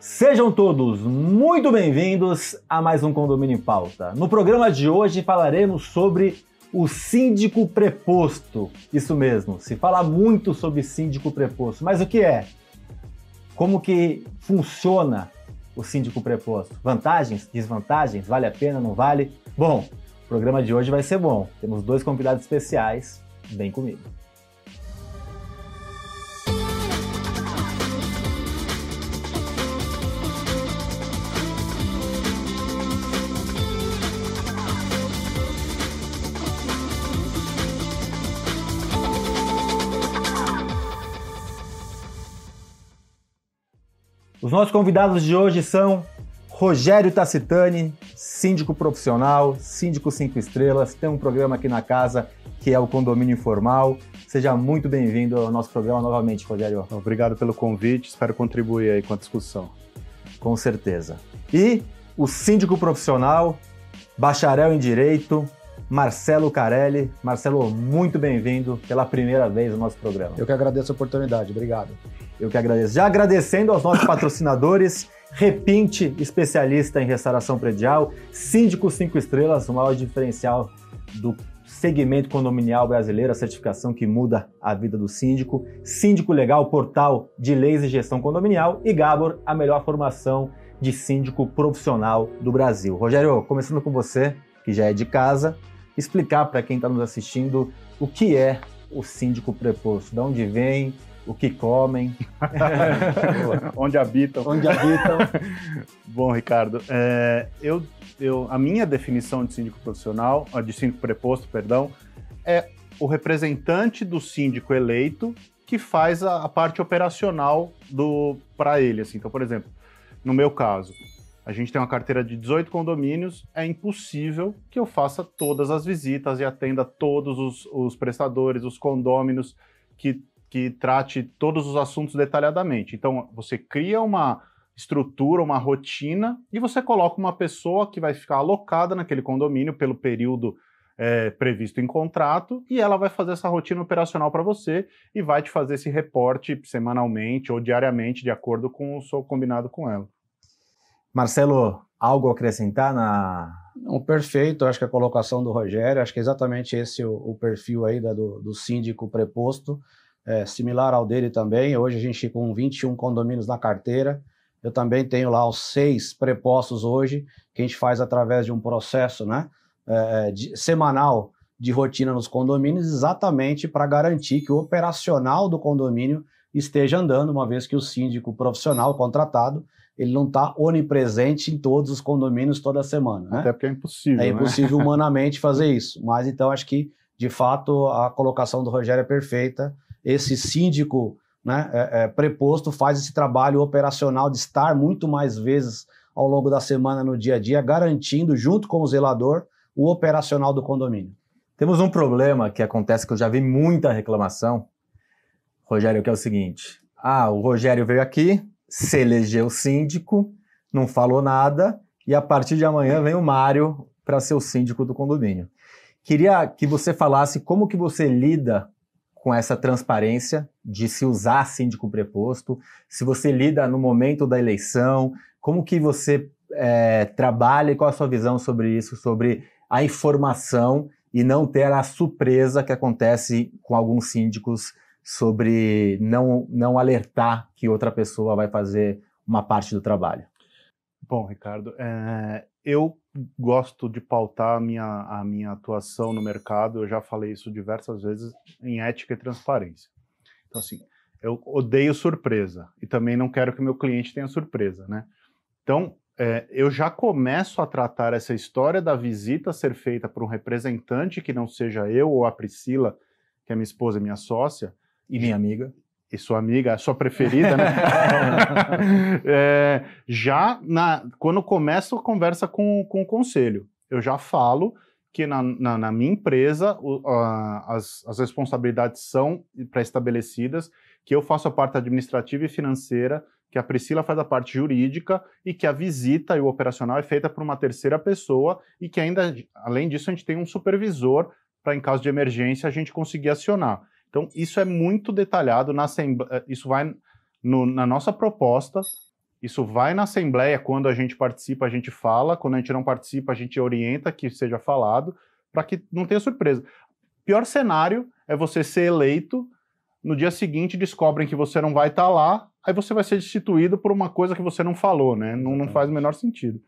Sejam todos muito bem-vindos a mais um Condomínio em Pauta. No programa de hoje falaremos sobre o síndico preposto. Isso mesmo, se fala muito sobre síndico preposto, mas o que é? Como que funciona o síndico preposto? Vantagens, desvantagens, vale a pena, não vale? Bom, o programa de hoje vai ser bom. Temos dois convidados especiais, vem comigo. Os nossos convidados de hoje são Rogério Tacitani, síndico profissional, síndico cinco estrelas, tem um programa aqui na casa que é o Condomínio Informal. Seja muito bem-vindo ao nosso programa novamente, Rogério. Obrigado pelo convite, espero contribuir aí com a discussão. Com certeza. E o síndico profissional, bacharel em Direito, Marcelo Carelli. Marcelo, muito bem-vindo pela primeira vez no nosso programa. Eu que agradeço a oportunidade, obrigado. Eu que agradeço. Já agradecendo aos nossos patrocinadores, Repinte, especialista em restauração predial, Síndico 5 Estrelas, o maior diferencial do segmento condominial brasileiro, a certificação que muda a vida do síndico, Síndico Legal, portal de leis e gestão condominial e Gabor, a melhor formação de síndico profissional do Brasil. Rogério, começando com você, que já é de casa, explicar para quem está nos assistindo o que é o síndico preposto, de onde vem, o que comem, onde habitam. Onde habitam. Bom, Ricardo, é, eu, eu, a minha definição de síndico profissional, de síndico preposto, perdão, é o representante do síndico eleito que faz a, a parte operacional do para ele. Assim. Então, por exemplo, no meu caso, a gente tem uma carteira de 18 condomínios, é impossível que eu faça todas as visitas e atenda todos os, os prestadores, os condôminos que que trate todos os assuntos detalhadamente. Então, você cria uma estrutura, uma rotina, e você coloca uma pessoa que vai ficar alocada naquele condomínio pelo período é, previsto em contrato, e ela vai fazer essa rotina operacional para você e vai te fazer esse reporte semanalmente ou diariamente, de acordo com o seu combinado com ela. Marcelo, algo a acrescentar na. Um perfeito, acho que a colocação do Rogério, acho que é exatamente esse o, o perfil aí da, do, do síndico preposto é, similar ao dele também. Hoje a gente com 21 condomínios na carteira. Eu também tenho lá os seis prepostos hoje, que a gente faz através de um processo né, é, de, semanal de rotina nos condomínios, exatamente para garantir que o operacional do condomínio esteja andando, uma vez que o síndico profissional contratado ele não está onipresente em todos os condomínios toda semana. Né? Até porque é impossível. É né? impossível humanamente fazer isso. Mas então acho que, de fato, a colocação do Rogério é perfeita esse síndico né, é, é, preposto faz esse trabalho operacional de estar muito mais vezes ao longo da semana no dia a dia, garantindo, junto com o zelador, o operacional do condomínio. Temos um problema que acontece que eu já vi muita reclamação, Rogério, que é o seguinte: ah, o Rogério veio aqui, se elegeu síndico, não falou nada, e a partir de amanhã vem o Mário para ser o síndico do condomínio. Queria que você falasse como que você lida com essa transparência de se usar síndico preposto, se você lida no momento da eleição, como que você é, trabalha e qual a sua visão sobre isso, sobre a informação e não ter a surpresa que acontece com alguns síndicos sobre não, não alertar que outra pessoa vai fazer uma parte do trabalho. Bom, Ricardo, é, eu gosto de pautar a minha, a minha atuação no mercado, eu já falei isso diversas vezes, em ética e transparência. Então, assim, eu odeio surpresa e também não quero que meu cliente tenha surpresa, né? Então, é, eu já começo a tratar essa história da visita ser feita por um representante que não seja eu ou a Priscila, que é minha esposa e minha sócia. E minha amiga e sua amiga, a sua preferida, né? é, já na, quando começo a conversa com, com o conselho, eu já falo que na, na, na minha empresa o, a, as, as responsabilidades são pré-estabelecidas, que eu faço a parte administrativa e financeira, que a Priscila faz a parte jurídica e que a visita e o operacional é feita por uma terceira pessoa e que ainda, além disso, a gente tem um supervisor para, em caso de emergência, a gente conseguir acionar. Então, isso é muito detalhado, na eh, isso vai no, na nossa proposta, Isso vai na assembleia, quando a gente participa, a gente fala, quando a gente não participa, a gente orienta que seja falado, para que não tenha surpresa. Pior cenário é você ser eleito, no dia seguinte descobrem que você não vai estar tá lá, aí você vai ser destituído por uma coisa que você não falou, né? Não, não faz o menor sentido.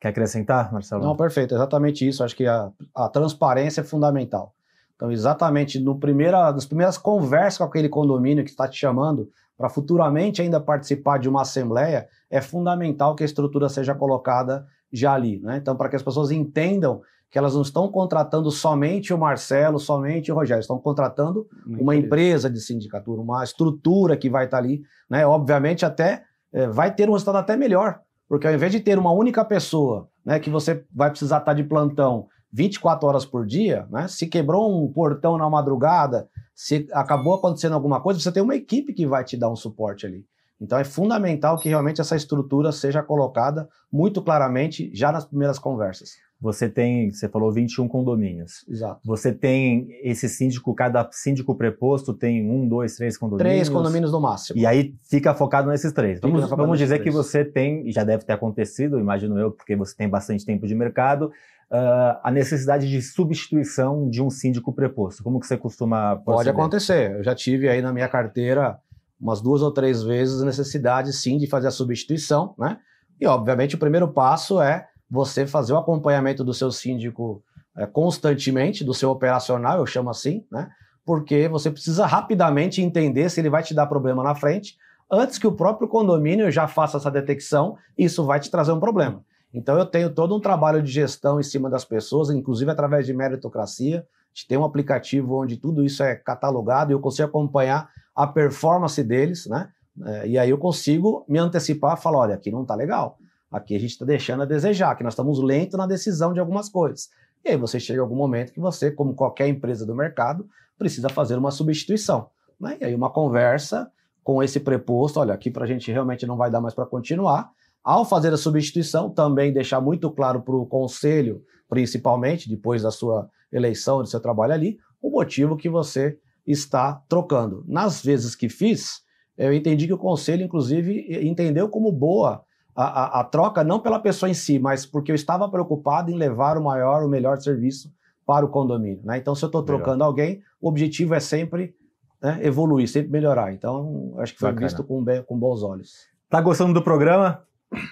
Quer acrescentar, Marcelo? Não, perfeito, exatamente isso. Acho que a, a transparência é fundamental. Então, exatamente no primeira, nas primeiras conversas com aquele condomínio que está te chamando para futuramente ainda participar de uma assembleia, é fundamental que a estrutura seja colocada já ali. Né? Então, para que as pessoas entendam que elas não estão contratando somente o Marcelo, somente o Rogério, estão contratando uma, uma empresa. empresa. de sindicatura, uma estrutura que vai estar tá ali, né? Obviamente até é, vai ter um resultado até melhor, porque ao invés de ter uma única pessoa, né, que você vai precisar estar de plantão 24 horas por dia, né? Se quebrou um portão na madrugada, se acabou acontecendo alguma coisa, você tem uma equipe que vai te dar um suporte ali. Então é fundamental que realmente essa estrutura seja colocada muito claramente já nas primeiras conversas. Você tem, você falou 21 condomínios. Exato. Você tem esse síndico, cada síndico preposto tem um, dois, três condomínios. Três condomínios no máximo. E aí fica focado nesses três. Fica vamos, vamos dizer três. que você tem, já deve ter acontecido, imagino eu, porque você tem bastante tempo de mercado, uh, a necessidade de substituição de um síndico preposto. Como que você costuma proceder? Pode acontecer. Eu já tive aí na minha carteira umas duas ou três vezes a necessidade, sim, de fazer a substituição, né? E, obviamente, o primeiro passo é você fazer o acompanhamento do seu síndico é, constantemente, do seu operacional, eu chamo assim, né? Porque você precisa rapidamente entender se ele vai te dar problema na frente, antes que o próprio condomínio já faça essa detecção, isso vai te trazer um problema. Então eu tenho todo um trabalho de gestão em cima das pessoas, inclusive através de meritocracia. A gente tem um aplicativo onde tudo isso é catalogado e eu consigo acompanhar a performance deles, né? É, e aí eu consigo me antecipar e falar: olha, aqui não está legal. Aqui a gente está deixando a desejar, que nós estamos lentos na decisão de algumas coisas. E aí você chega a algum momento que você, como qualquer empresa do mercado, precisa fazer uma substituição. Né? E aí uma conversa com esse preposto, olha, aqui para a gente realmente não vai dar mais para continuar. Ao fazer a substituição, também deixar muito claro para o conselho, principalmente, depois da sua eleição, do seu trabalho ali, o motivo que você está trocando. Nas vezes que fiz, eu entendi que o conselho, inclusive, entendeu como boa a, a, a, troca, não pela pessoa em si, mas porque eu estava preocupado em levar o maior, o melhor serviço para o condomínio. Né? Então, se eu estou trocando alguém, o objetivo é sempre né, evoluir, sempre melhorar. Então, acho que foi Bacana. visto com, com bons olhos. Tá gostando do programa?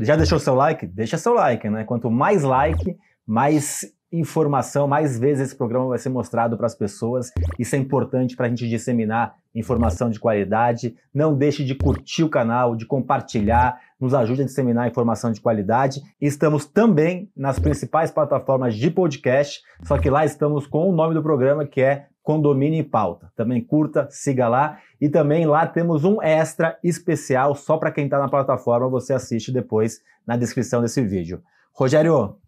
Já deixou seu like? Deixa seu like, né? Quanto mais like, mais informação, mais vezes esse programa vai ser mostrado para as pessoas. Isso é importante para a gente disseminar informação de qualidade. Não deixe de curtir o canal, de compartilhar, nos ajude a disseminar informação de qualidade. Estamos também nas principais plataformas de podcast, só que lá estamos com o nome do programa que é Condomínio e Pauta. Também curta, siga lá. E também lá temos um extra especial só para quem está na plataforma. Você assiste depois na descrição desse vídeo. Rogério,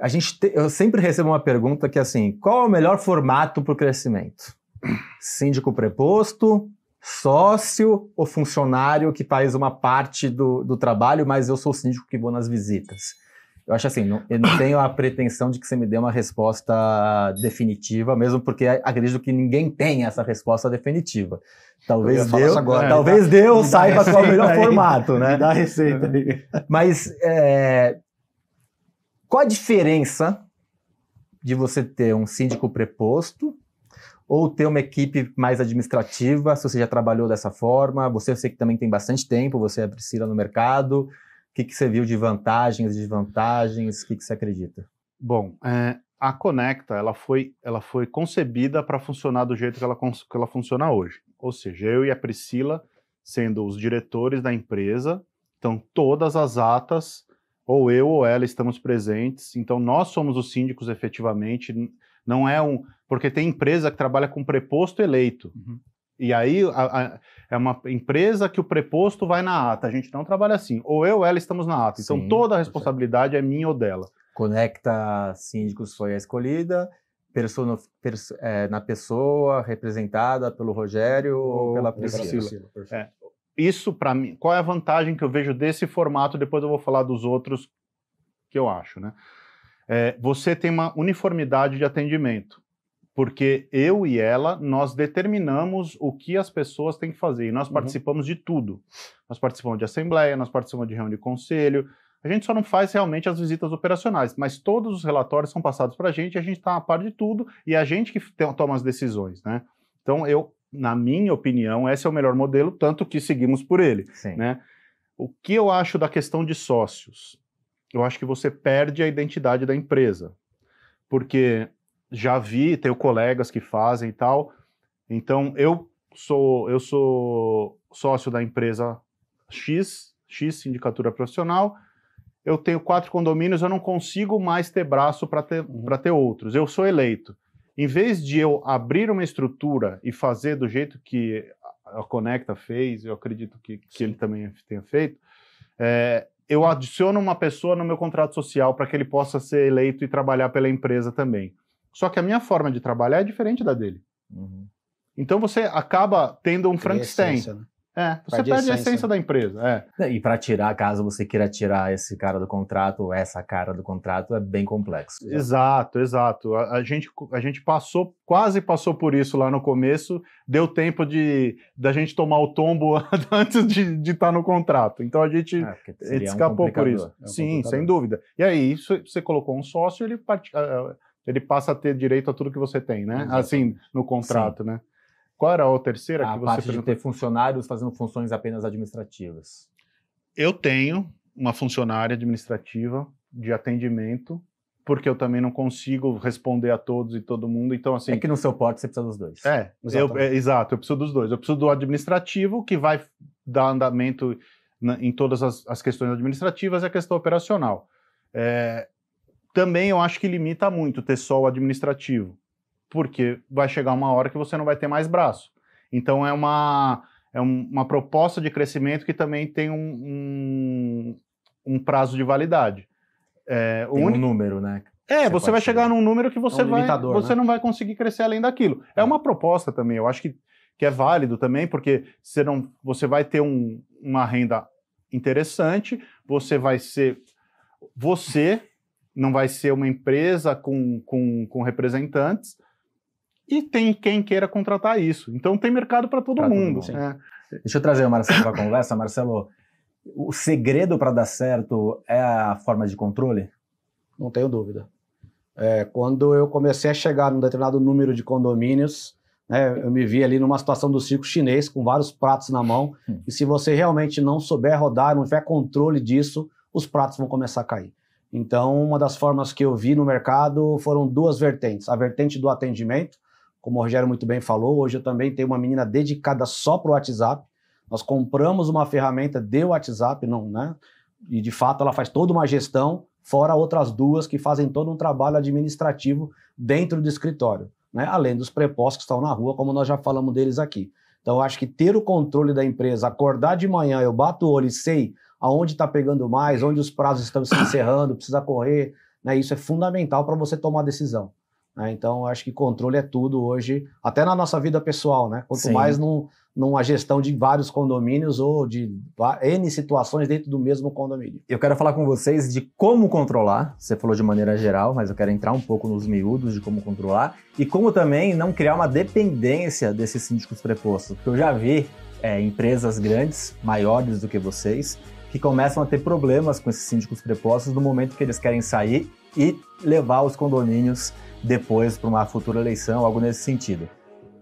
a gente te, eu sempre recebo uma pergunta que é assim: qual é o melhor formato para o crescimento? Síndico preposto, sócio ou funcionário que faz uma parte do, do trabalho, mas eu sou síndico que vou nas visitas? Eu acho assim, não, eu não tenho a pretensão de que você me dê uma resposta definitiva, mesmo porque acredito que ninguém tem essa resposta definitiva. Talvez Deus, agora, talvez dá, Deus saiba qual é o melhor aí, formato, né? Dá a receita aí. Mas é, qual a diferença de você ter um síndico preposto ou ter uma equipe mais administrativa, se você já trabalhou dessa forma? Você eu sei que também tem bastante tempo, você é Priscila no mercado. O que, que você viu de vantagens, desvantagens? O que, que você acredita? Bom, é, a Conecta ela foi, ela foi concebida para funcionar do jeito que ela, que ela funciona hoje. Ou seja, eu e a Priscila sendo os diretores da empresa, então todas as atas ou eu ou ela estamos presentes, então nós somos os síndicos efetivamente, não é um. Porque tem empresa que trabalha com preposto eleito. Uhum. E aí a, a, é uma empresa que o preposto vai na ata. A gente não trabalha assim. Ou eu ou ela estamos na ata. Então Sim, toda a responsabilidade é minha ou dela. Conecta Síndicos foi a escolhida. Persona, perso, é, na pessoa representada pelo Rogério ou, ou pela Priscila. Priscila é, isso para mim, qual é a vantagem que eu vejo desse formato? Depois eu vou falar dos outros que eu acho, né? É, você tem uma uniformidade de atendimento. Porque eu e ela, nós determinamos o que as pessoas têm que fazer, e nós Uhum. participamos de tudo. Nós participamos de assembleia, nós participamos de reunião de conselho, a gente só não faz realmente as visitas operacionais, mas todos os relatórios são passados para a gente, a gente está a par de tudo, e é a gente que toma as decisões, né? Então, eu, na minha opinião, esse é o melhor modelo, tanto que seguimos por ele Sim. né? O que eu acho da questão de sócios? Eu acho que você perde a identidade da empresa. Porque já vi, tenho colegas que fazem e tal. Então, eu sou eu sou sócio da empresa X, X Sindicatura Profissional. Eu tenho quatro condomínios, eu não consigo mais ter braço para ter, Uhum. pra ter outros. Eu sou eleito. Em vez de eu abrir uma estrutura e fazer do jeito que a Conecta fez, eu acredito que, que ele também tenha feito, é, eu adiciono uma pessoa no meu contrato social para que ele possa ser eleito e trabalhar pela empresa também. Só que a minha forma de trabalhar é diferente da dele. Uhum. Então você acaba tendo um Frankenstein. essência, né? É, você Perde a perde a essência. essência da empresa. É. E para tirar, caso você queira tirar esse cara do contrato, ou essa cara do contrato, é bem complexo. Exato, exato. A, a gente, a gente passou, quase passou por isso lá no começo, deu tempo de da gente tomar o tombo antes de estar no contrato. Então a gente É, seria um escapou por isso. É um Sim, sem dúvida. E aí, isso, você colocou um sócio, ele, part- ele passa a ter direito a tudo que você tem, né? Exatamente. Assim, no contrato, né? Qual era a terceira A que você parte de ter funcionários fazendo funções apenas administrativas. Eu tenho uma funcionária administrativa de atendimento, porque eu também não consigo responder a todos e todo mundo. Então, assim. é que no seu porte você precisa dos dois. É, eu, é, exato, eu preciso dos dois. Eu preciso do administrativo, que vai dar andamento na- em todas as, as questões administrativas e a questão operacional. É, também eu acho que limita muito ter só o administrativo, porque vai chegar uma hora que você não vai ter mais braço. Então é uma, é um- uma proposta de crescimento que também tem um, um, um prazo de validade. É, Tem um número, né? é, Você você vai chegar num número que você, É um vai, você né? não vai conseguir crescer além daquilo. É uma proposta também, eu acho que, que é válido também, porque você, não, você vai ter um- uma renda interessante, você vai ser. Você não vai ser uma empresa com, com, com representantes, e tem quem queira contratar isso. Então tem mercado para todo todo mundo. mundo, né? Deixa eu trazer o Marcelo para a conversa. Marcelo, o segredo para dar certo é a forma de controle? Não tenho dúvida. É, quando eu comecei a chegar num determinado número de condomínios, né, eu me vi ali numa situação do circo chinês, com vários pratos na mão, Hum. e se você realmente não souber rodar, não tiver controle disso, os pratos vão começar a cair. Então, uma das formas que eu vi no mercado foram duas vertentes. A vertente do atendimento, como o Rogério muito bem falou, hoje eu também tenho uma menina dedicada só para o WhatsApp. Nós compramos uma ferramenta de WhatsApp, não, né? E de fato ela faz toda uma gestão, fora outras duas que fazem todo um trabalho administrativo dentro do escritório, né? Além dos prepostos que estão na rua, como nós já falamos deles aqui. Então, eu acho que ter o controle da empresa, acordar de manhã, eu bato o olho e sei aonde está pegando mais, onde os prazos estão se encerrando, precisa correr, né? Isso é fundamental para você tomar decisão. né? Então, acho que controle é tudo hoje, até na nossa vida pessoal, né? Quanto Sim. mais num, numa gestão de vários condomínios ou de N situações dentro do mesmo condomínio. Eu quero falar com vocês de como controlar. Você falou de maneira geral, mas eu quero entrar um pouco nos miúdos de como controlar e como também não criar uma dependência desses síndicos prepostos. Porque eu já vi é, empresas grandes, maiores do que vocês, que começam a ter problemas com esses síndicos prepostos no momento que eles querem sair e levar os condomínios depois para uma futura eleição, algo nesse sentido.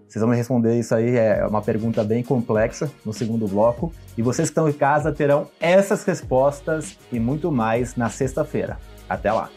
Vocês vão me responder isso aí, é uma pergunta bem complexa no segundo bloco. E vocês que estão em casa terão essas respostas e muito mais na sexta-feira. Até lá!